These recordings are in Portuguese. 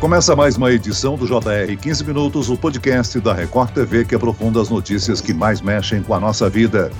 Começa mais uma edição do JR 15 Minutos, o podcast da Record TV que aprofunda as notícias que mais mexem com a nossa vida.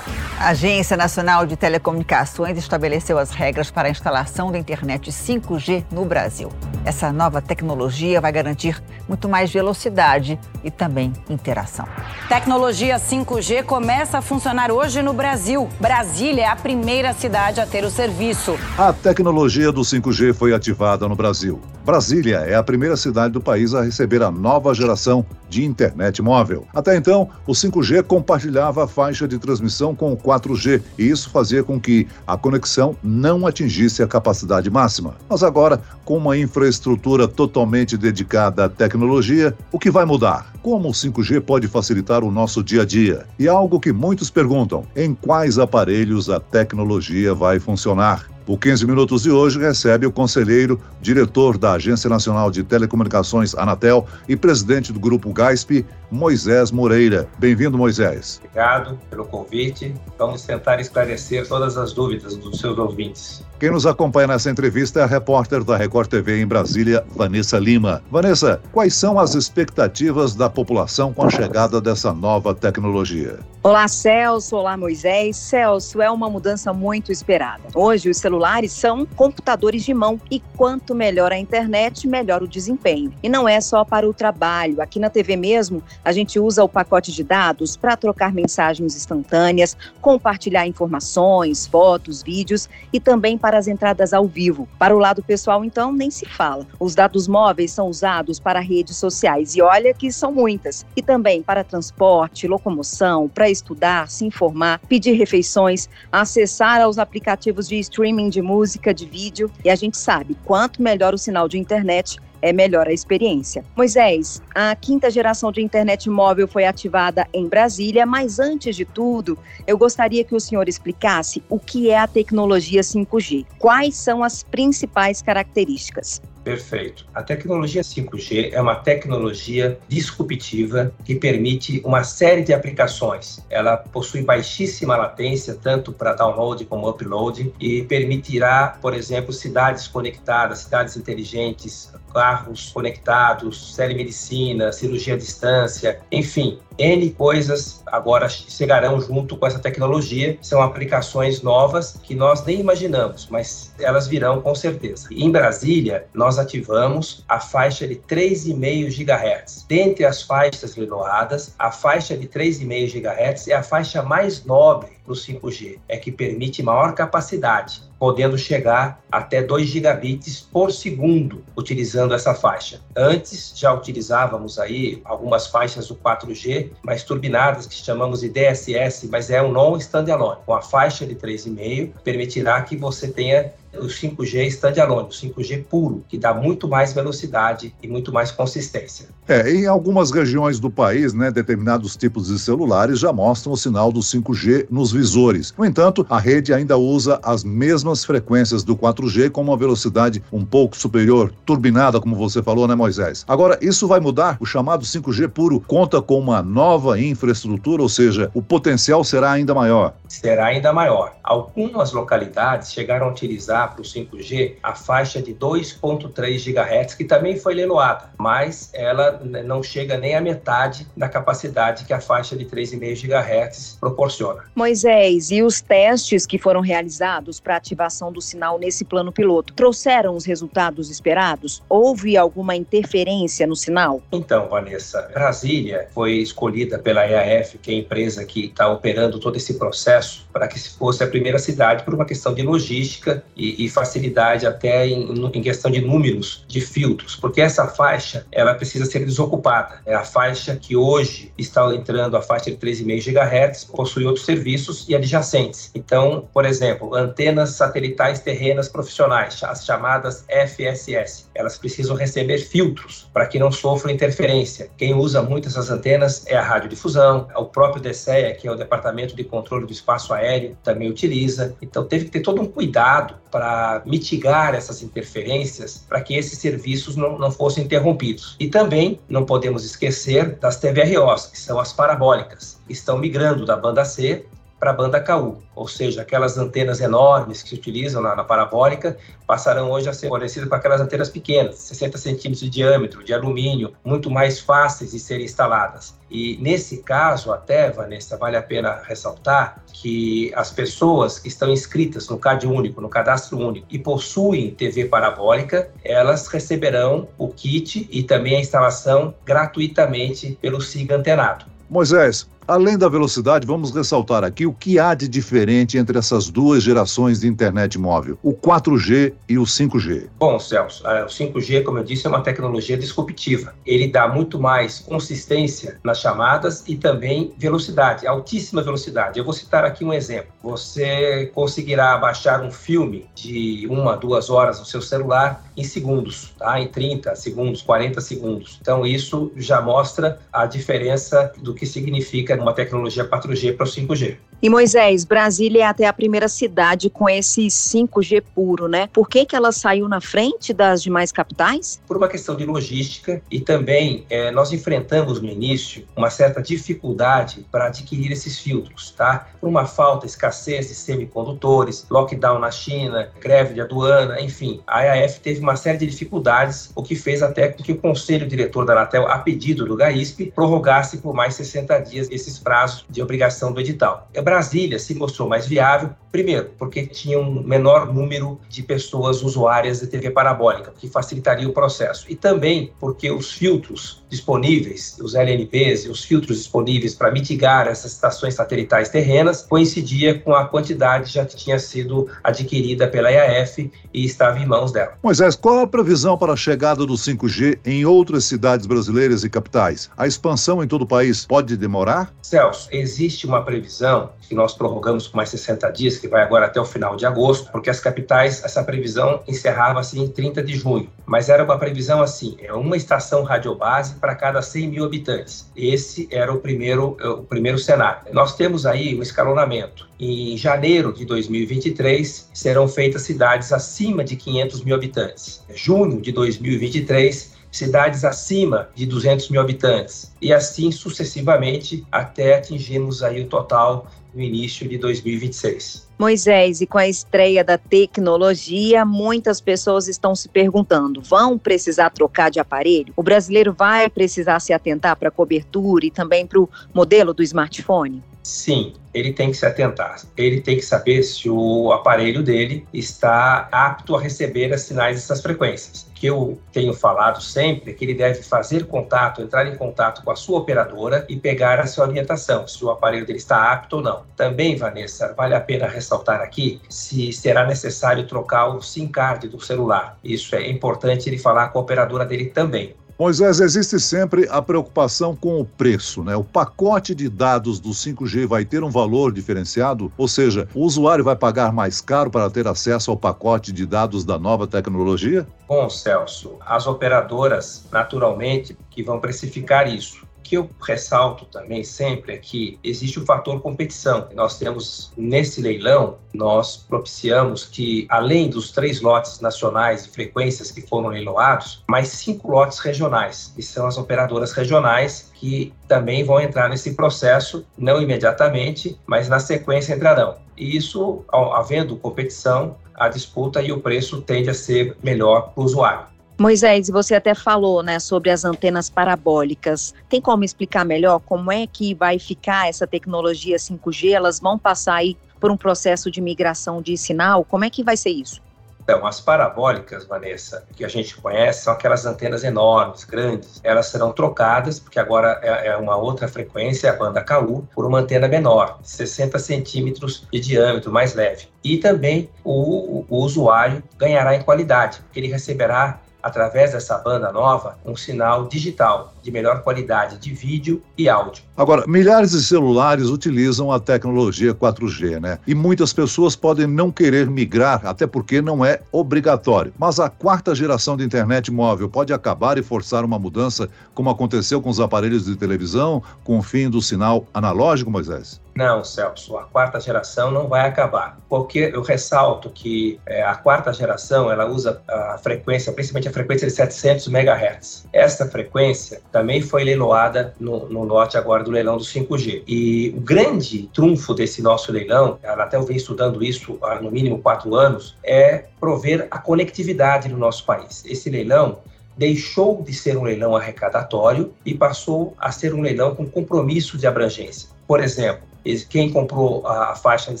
A Agência Nacional de Telecomunicações estabeleceu as regras para a instalação da internet 5G no Brasil. Essa nova tecnologia vai garantir muito mais velocidade e também interação. Tecnologia 5G começa a funcionar hoje no Brasil. Brasília é a primeira cidade a ter o serviço. A tecnologia do 5G foi ativada no Brasil. Brasília é a primeira cidade do país a receber a nova geração de internet móvel. Até então, o 5G compartilhava a faixa de transmissão com o 4G e isso fazia com que a conexão não atingisse a capacidade máxima. Mas agora, com uma infraestrutura totalmente dedicada à tecnologia, o que vai mudar? Como o 5G pode facilitar o nosso dia a dia? E algo que muitos perguntam: em quais aparelhos a tecnologia vai funcionar? O 15 Minutos de hoje recebe o conselheiro, diretor da Agência Nacional de Telecomunicações, Anatel, e presidente do Grupo GASP, Moisés Moreira. Bem-vindo, Moisés. Obrigado pelo convite. Vamos tentar esclarecer todas as dúvidas dos seus ouvintes. Quem nos acompanha nessa entrevista é a repórter da Record TV em Brasília, Vanessa Lima. Vanessa, quais são as expectativas da população com a chegada dessa nova tecnologia? Olá, Celso. Olá, Moisés. Celso, é uma mudança muito esperada. Hoje, os celulares são computadores de mão e quanto melhor a internet, melhor o desempenho. E não é só para o trabalho. Aqui na TV mesmo, a gente usa o pacote de dados para trocar mensagens instantâneas, compartilhar informações, fotos, vídeos e também para as entradas ao vivo. Para o lado pessoal, então, nem se fala. Os dados móveis são usados para redes sociais e olha que são muitas. E também para transporte, locomoção, para estudar, se informar, pedir refeições, acessar aos aplicativos de streaming de música, de vídeo. E a gente sabe, quanto melhor o sinal de internet, é melhor a experiência. Moisés, a quinta geração de internet móvel foi ativada em Brasília, mas antes de tudo, eu gostaria que o senhor explicasse o que é a tecnologia 5G. Quais são as principais características? Perfeito. A tecnologia 5G é uma tecnologia disruptiva que permite uma série de aplicações. Ela possui baixíssima latência, tanto para download como upload, e permitirá, por exemplo, cidades conectadas, cidades inteligentes, carros conectados, telemedicina, cirurgia à distância, enfim, N coisas agora chegarão junto com essa tecnologia. São aplicações novas que nós nem imaginamos, mas elas virão com certeza. Em Brasília, nós ativamos a faixa de 3,5 GHz. Dentre as faixas leiloadas, a faixa de 3,5 GHz é a faixa mais nobre no 5G, é que permite maior capacidade, podendo chegar até 2 gigabits por segundo utilizando essa faixa. Antes já utilizávamos aí algumas faixas do 4G, mais turbinadas que chamamos de DSS, mas é um non standalone. Com a faixa de 3,5 permitirá que você tenha o 5G standalone, o 5G puro, que dá muito mais velocidade e muito mais consistência. É, em algumas regiões do país, né, determinados tipos de celulares já mostram o sinal do 5G nos visores. No entanto, a rede ainda usa as mesmas frequências do 4G com uma velocidade um pouco superior, turbinada, como você falou, né, Moisés? Agora, isso vai mudar? O chamado 5G puro conta com uma nova infraestrutura, ou seja, o potencial será ainda maior. Será ainda maior. Algumas localidades chegaram a utilizar para o 5G a faixa de 2.3 GHz, que também foi leiloada, mas ela não chega nem à metade da capacidade que a faixa de 3,5 GHz proporciona. Moisés, e os testes que foram realizados para ativação do sinal nesse plano piloto trouxeram os resultados esperados? Houve alguma interferência no sinal? Então, Vanessa, Brasília foi escolhida pela EAF, que é a empresa que está operando todo esse processo, para que fosse a primeira cidade por uma questão de logística e, e facilidade até em, em questão de números de filtros, porque essa faixa ela precisa ser desocupada. É a faixa que hoje está entrando, a faixa de 3,5 GHz, possui outros serviços e adjacentes. Então, por exemplo, antenas satelitais terrenas profissionais, as chamadas FSS, elas precisam receber filtros para que não sofram interferência. Quem usa muito essas antenas é a radiodifusão, é o próprio DCEA, que é o Departamento de Controle do Espaço Aéreo, também utiliza. Então, teve que ter todo um cuidado para mitigar essas interferências, para que esses serviços não, não fossem interrompidos. E também não podemos esquecer das TVROs, que são as parabólicas, que estão migrando da banda C para a banda KU, ou seja, aquelas antenas enormes que se utilizam na, na parabólica passarão hoje a ser fornecidas com aquelas antenas pequenas, 60 centímetros de diâmetro, de alumínio, muito mais fáceis de serem instaladas. E nesse caso, até, Vanessa, vale a pena ressaltar que as pessoas que estão inscritas no CAD único, no cadastro único, e possuem TV parabólica, elas receberão o kit e também a instalação gratuitamente pelo SIGA antenado. Moisés, Além da velocidade, vamos ressaltar aqui o que há de diferente entre essas duas gerações de internet móvel, o 4G e o 5G. Bom, Celso, o 5G, como eu disse, é uma tecnologia disruptiva. Ele dá muito mais consistência nas chamadas e também velocidade, altíssima velocidade. Eu vou citar aqui um exemplo. Você conseguirá baixar um filme de uma, duas horas no seu celular em segundos, tá? em 30 segundos, 40 segundos. Então, isso já mostra a diferença do que significa uma tecnologia 4G para o 5G. E Moisés, Brasília é até a primeira cidade com esse 5G puro, né? Por que, que ela saiu na frente das demais capitais? Por uma questão de logística e também é, nós enfrentamos no início uma certa dificuldade para adquirir esses filtros, tá? Por uma falta, escassez de semicondutores, lockdown na China, greve de aduana, enfim. A AF teve uma série de dificuldades, o que fez até que o conselho diretor da Anatel, a pedido do GAISP, prorrogasse por mais 60 dias esses prazos de obrigação do edital. Brasília se mostrou mais viável, primeiro, porque tinha um menor número de pessoas usuárias de TV parabólica, que facilitaria o processo. E também porque os filtros disponíveis, os LNPs e os filtros disponíveis para mitigar essas estações satelitais terrenas, coincidia com a quantidade já que tinha sido adquirida pela IAF e estava em mãos dela. Moisés, qual a previsão para a chegada do 5G em outras cidades brasileiras e capitais? A expansão em todo o país pode demorar? Celso, existe uma previsão que nós prorrogamos por mais 60 dias, que vai agora até o final de agosto, porque as capitais, essa previsão encerrava-se em 30 de junho. Mas era uma previsão assim, é uma estação radiobase para cada 100 mil habitantes. Esse era o primeiro, é, o primeiro cenário. Nós temos aí um escalonamento. Em janeiro de 2023, serão feitas cidades acima de 500 mil habitantes. Junho de 2023, cidades acima de 200 mil habitantes e assim sucessivamente até atingirmos aí o total no início de 2026. Moisés, e com a estreia da tecnologia, muitas pessoas estão se perguntando: vão precisar trocar de aparelho? O brasileiro vai precisar se atentar para a cobertura e também para o modelo do smartphone? Sim, ele tem que se atentar. Ele tem que saber se o aparelho dele está apto a receber as sinais dessas frequências. Que eu tenho falado sempre é que ele deve fazer contato, entrar em contato com a sua operadora e pegar a sua orientação, se o aparelho dele está apto ou não. Também, Vanessa, vale a pena ressaltar aqui se será necessário trocar o SIM card do celular. Isso é importante ele falar com a operadora dele também. Moisés, existe sempre a preocupação com o preço, né? O pacote de dados do 5G vai ter um valor diferenciado? Ou seja, o usuário vai pagar mais caro para ter acesso ao pacote de dados da nova tecnologia? Bom, Celso, as operadoras, naturalmente, que vão precificar isso que eu ressalto também sempre é que existe o fator competição. Nós temos nesse leilão, nós propiciamos que, além dos três lotes nacionais de frequências que foram leiloados, mais cinco lotes regionais, que são as operadoras regionais que também vão entrar nesse processo, não imediatamente, mas na sequência entrarão. E isso, havendo competição, a disputa e o preço tende a ser melhor para o usuário. Moisés, você até falou, né, sobre as antenas parabólicas. Tem como explicar melhor como é que vai ficar essa tecnologia 5G? Elas vão passar aí por um processo de migração de sinal? Como é que vai ser isso? Então, as parabólicas, Vanessa, que a gente conhece, são aquelas antenas enormes, grandes. Elas serão trocadas, porque agora é, é uma outra frequência, a banda KU, por uma antena menor, 60 centímetros de diâmetro, mais leve. E também o, o usuário ganhará em qualidade, porque ele receberá através dessa banda nova, um sinal digital de melhor qualidade de vídeo e áudio. Agora, milhares de celulares utilizam a tecnologia 4G, né? E muitas pessoas podem não querer migrar, até porque não é obrigatório. Mas a quarta geração de internet móvel pode acabar e forçar uma mudança, como aconteceu com os aparelhos de televisão, com o fim do sinal analógico, Moisés? Não, Celso, a quarta geração não vai acabar. Porque eu ressalto que é, a quarta geração ela usa a frequência, principalmente a frequência de 700 MHz. Essa frequência também foi leiloada no, no lote agora do leilão do 5G. E o grande trunfo desse nosso leilão, a Anatel vem estudando isso há no mínimo quatro anos, é prover a conectividade no nosso país. Esse leilão deixou de ser um leilão arrecadatório e passou a ser um leilão com compromisso de abrangência. Por exemplo, quem comprou a faixa de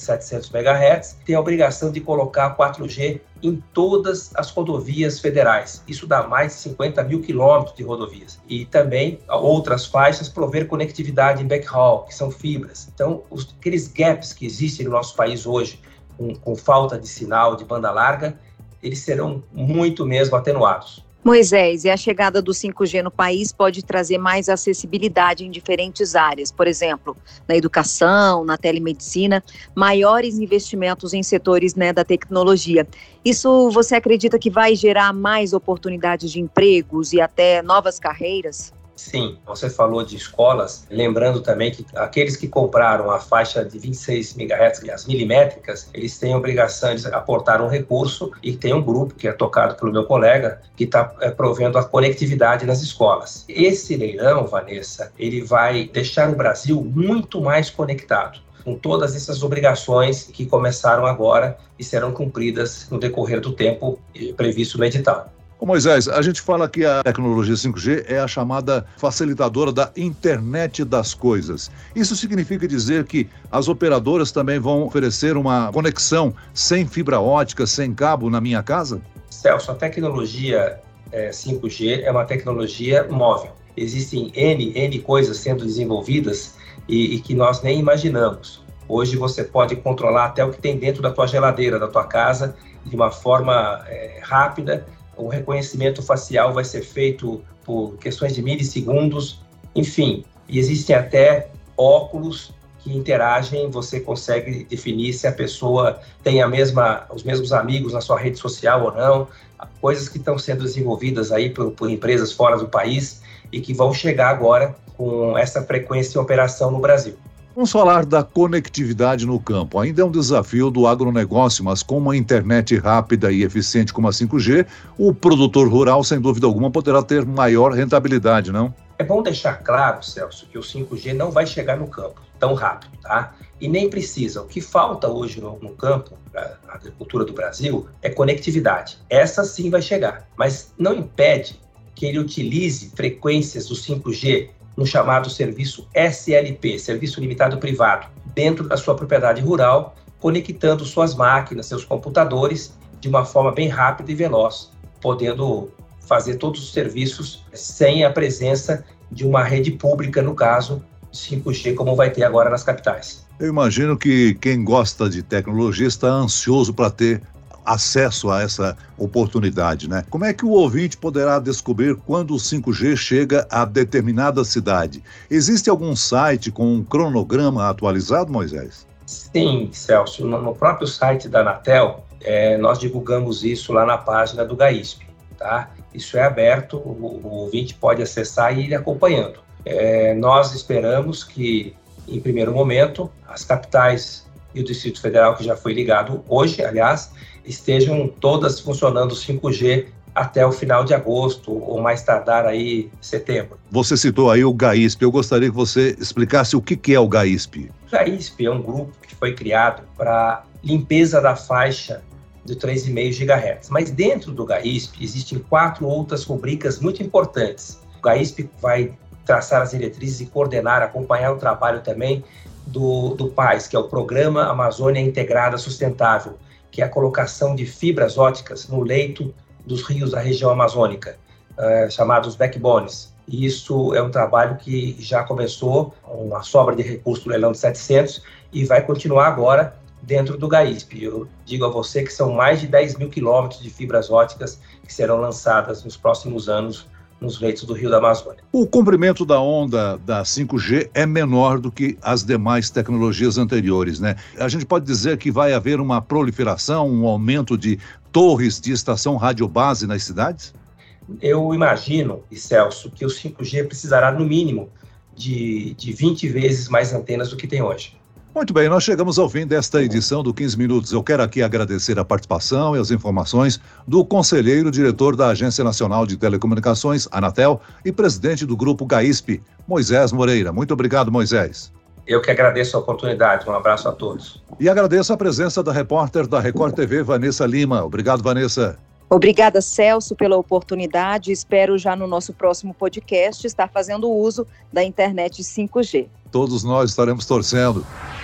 700 MHz tem a obrigação de colocar 4G em todas as rodovias federais. Isso dá mais de 50 mil quilômetros de rodovias. E também outras faixas prover conectividade em backhaul, que são fibras. Então, os, aqueles gaps que existem no nosso país hoje, com, com falta de sinal de banda larga, eles serão muito mesmo atenuados. Moisés, e a chegada do 5G no país pode trazer mais acessibilidade em diferentes áreas, por exemplo, na educação, na telemedicina, maiores investimentos em setores né, da tecnologia. Isso você acredita que vai gerar mais oportunidades de empregos e até novas carreiras? Sim, você falou de escolas, lembrando também que aqueles que compraram a faixa de 26 MHz, as milimétricas, eles têm a obrigação de aportar um recurso e tem um grupo que é tocado pelo meu colega que está é, provendo a conectividade nas escolas. Esse leilão, Vanessa, ele vai deixar o Brasil muito mais conectado com todas essas obrigações que começaram agora e serão cumpridas no decorrer do tempo previsto no edital. Ô Moisés, a gente fala que a tecnologia 5G é a chamada facilitadora da internet das coisas. Isso significa dizer que as operadoras também vão oferecer uma conexão sem fibra ótica, sem cabo na minha casa? Celso, a tecnologia é, 5G é uma tecnologia móvel. Existem N, N coisas sendo desenvolvidas e, e que nós nem imaginamos. Hoje você pode controlar até o que tem dentro da tua geladeira, da tua casa, de uma forma é, rápida o reconhecimento facial vai ser feito por questões de milissegundos, enfim, e existem até óculos que interagem, você consegue definir se a pessoa tem a mesma, os mesmos amigos na sua rede social ou não, coisas que estão sendo desenvolvidas aí por, por empresas fora do país e que vão chegar agora com essa frequência em operação no Brasil. Vamos falar da conectividade no campo. Ainda é um desafio do agronegócio, mas com uma internet rápida e eficiente como a 5G, o produtor rural, sem dúvida alguma, poderá ter maior rentabilidade, não? É bom deixar claro, Celso, que o 5G não vai chegar no campo tão rápido, tá? E nem precisa. O que falta hoje no, no campo, na agricultura do Brasil, é conectividade. Essa sim vai chegar, mas não impede que ele utilize frequências do 5G no chamado serviço SLP, Serviço Limitado Privado, dentro da sua propriedade rural, conectando suas máquinas, seus computadores, de uma forma bem rápida e veloz, podendo fazer todos os serviços sem a presença de uma rede pública, no caso 5G, como vai ter agora nas capitais. Eu imagino que quem gosta de tecnologia está ansioso para ter acesso a essa oportunidade, né? Como é que o ouvinte poderá descobrir quando o 5G chega a determinada cidade? Existe algum site com um cronograma atualizado, Moisés? Sim, Celso. No próprio site da Anatel, é, nós divulgamos isso lá na página do GAISP, tá? Isso é aberto, o, o ouvinte pode acessar e ir acompanhando. É, nós esperamos que, em primeiro momento, as capitais e o Distrito Federal, que já foi ligado hoje, aliás, estejam todas funcionando 5G até o final de agosto ou mais tardar aí setembro. Você citou aí o GAISP. Eu gostaria que você explicasse o que é o GAISP. O GAISP é um grupo que foi criado para limpeza da faixa de 3,5 GHz. Mas dentro do GAISP existem quatro outras rubricas muito importantes. O GAISP vai traçar as diretrizes e coordenar, acompanhar o trabalho também do, do PAIS, que é o Programa Amazônia Integrada Sustentável, que é a colocação de fibras óticas no leito dos rios da região amazônica, é, chamados backbones. E isso é um trabalho que já começou, uma sobra de recursos do leilão de 700, e vai continuar agora dentro do GAISP. Eu digo a você que são mais de 10 mil quilômetros de fibras óticas que serão lançadas nos próximos anos nos leitos do Rio da Amazônia. O comprimento da onda da 5G é menor do que as demais tecnologias anteriores, né? A gente pode dizer que vai haver uma proliferação, um aumento de torres de estação radiobase nas cidades? Eu imagino, Celso, que o 5G precisará, no mínimo, de, de 20 vezes mais antenas do que tem hoje. Muito bem, nós chegamos ao fim desta edição do 15 Minutos. Eu quero aqui agradecer a participação e as informações do conselheiro diretor da Agência Nacional de Telecomunicações, Anatel, e presidente do grupo GAISP, Moisés Moreira. Muito obrigado, Moisés. Eu que agradeço a oportunidade. Um abraço a todos. E agradeço a presença da repórter da Record TV, Vanessa Lima. Obrigado, Vanessa. Obrigada, Celso, pela oportunidade. Espero já no nosso próximo podcast estar fazendo uso da internet 5G. Todos nós estaremos torcendo.